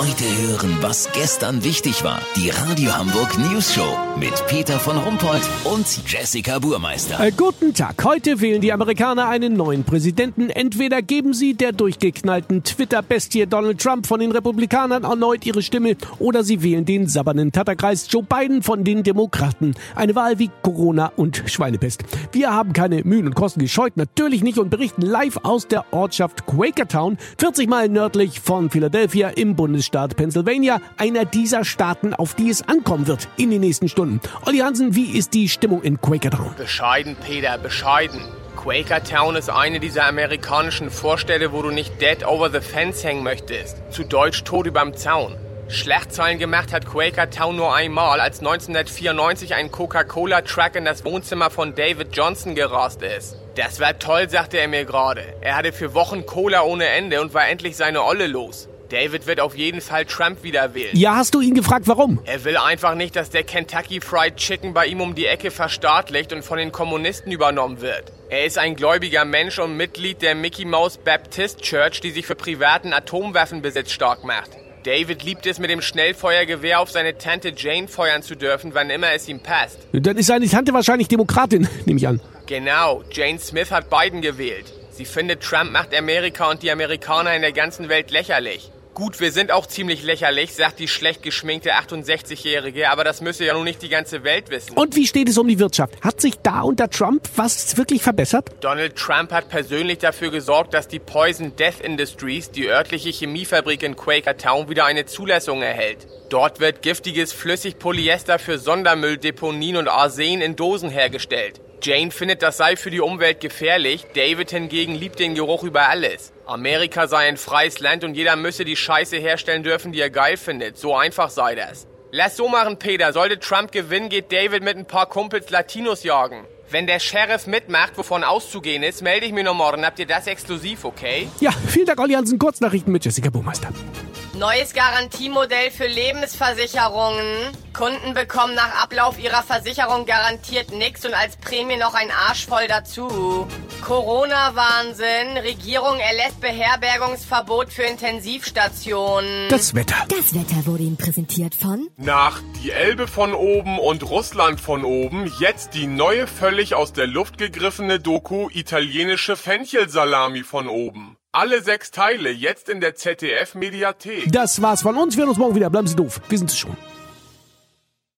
Heute hören, was gestern wichtig war. Die Radio Hamburg News Show mit Peter von Rumpold und Jessica Burmeister. Äh, guten Tag. Heute wählen die Amerikaner einen neuen Präsidenten. Entweder geben sie der durchgeknallten Twitter-Bestie Donald Trump von den Republikanern erneut ihre Stimme oder sie wählen den sabbernen Tatterkreis Joe Biden von den Demokraten. Eine Wahl wie Corona und Schweinepest. Wir haben keine Mühen und Kosten gescheut, natürlich nicht und berichten live aus der Ortschaft Quakertown, 40 Meilen nördlich von Philadelphia im Bundesstaat Pennsylvania, einer dieser Staaten, auf die es ankommen wird in den nächsten Stunden. Olli Hansen, wie ist die Stimmung in Quakertown? Bescheiden, Peter, bescheiden. Quakertown ist eine dieser amerikanischen Vorstädte, wo du nicht dead over the fence hängen möchtest. Zu Deutsch tot überm Zaun. Schlagzeilen gemacht hat Quakertown nur einmal, als 1994 ein Coca-Cola-Truck in das Wohnzimmer von David Johnson gerast ist. Das war toll, sagte er mir gerade. Er hatte für Wochen Cola ohne Ende und war endlich seine Olle los. David wird auf jeden Fall Trump wieder wählen. Ja, hast du ihn gefragt, warum? Er will einfach nicht, dass der Kentucky Fried Chicken bei ihm um die Ecke verstaatlicht und von den Kommunisten übernommen wird. Er ist ein gläubiger Mensch und Mitglied der Mickey Mouse Baptist Church, die sich für privaten Atomwaffenbesitz stark macht. David liebt es, mit dem Schnellfeuergewehr auf seine Tante Jane feuern zu dürfen, wann immer es ihm passt. Dann ist seine Tante wahrscheinlich Demokratin, nehme ich an. Genau, Jane Smith hat Biden gewählt. Sie findet, Trump macht Amerika und die Amerikaner in der ganzen Welt lächerlich. Gut, wir sind auch ziemlich lächerlich, sagt die schlecht geschminkte 68-Jährige, aber das müsse ja nun nicht die ganze Welt wissen. Und wie steht es um die Wirtschaft? Hat sich da unter Trump was wirklich verbessert? Donald Trump hat persönlich dafür gesorgt, dass die Poison Death Industries, die örtliche Chemiefabrik in Quakertown, wieder eine Zulassung erhält. Dort wird giftiges Flüssigpolyester für Sondermülldeponien und Arsen in Dosen hergestellt. Jane findet, das sei für die Umwelt gefährlich, David hingegen liebt den Geruch über alles. Amerika sei ein freies Land und jeder müsse die Scheiße herstellen dürfen, die er geil findet. So einfach sei das. Lass so machen, Peter. Sollte Trump gewinnen, geht David mit ein paar Kumpels Latinos jagen. Wenn der Sheriff mitmacht, wovon auszugehen ist, melde ich mich noch morgen. Habt ihr das exklusiv, okay? Ja, vielen Dank, Olli Hansen. Kurznachrichten mit Jessica Burmeister. Neues Garantiemodell für Lebensversicherungen. Kunden bekommen nach Ablauf ihrer Versicherung garantiert nichts und als Prämie noch ein Arsch voll dazu. Corona-Wahnsinn. Regierung erlässt Beherbergungsverbot für Intensivstationen. Das Wetter. Das Wetter wurde Ihnen präsentiert von Nach die Elbe von oben und Russland von oben jetzt die neue völlig aus der Luft gegriffene Doku italienische Fenchelsalami von oben. Alle sechs Teile jetzt in der ZDF Mediathek. Das war's von uns. Wir hören uns morgen wieder. Bleiben Sie doof. Wir sind es schon.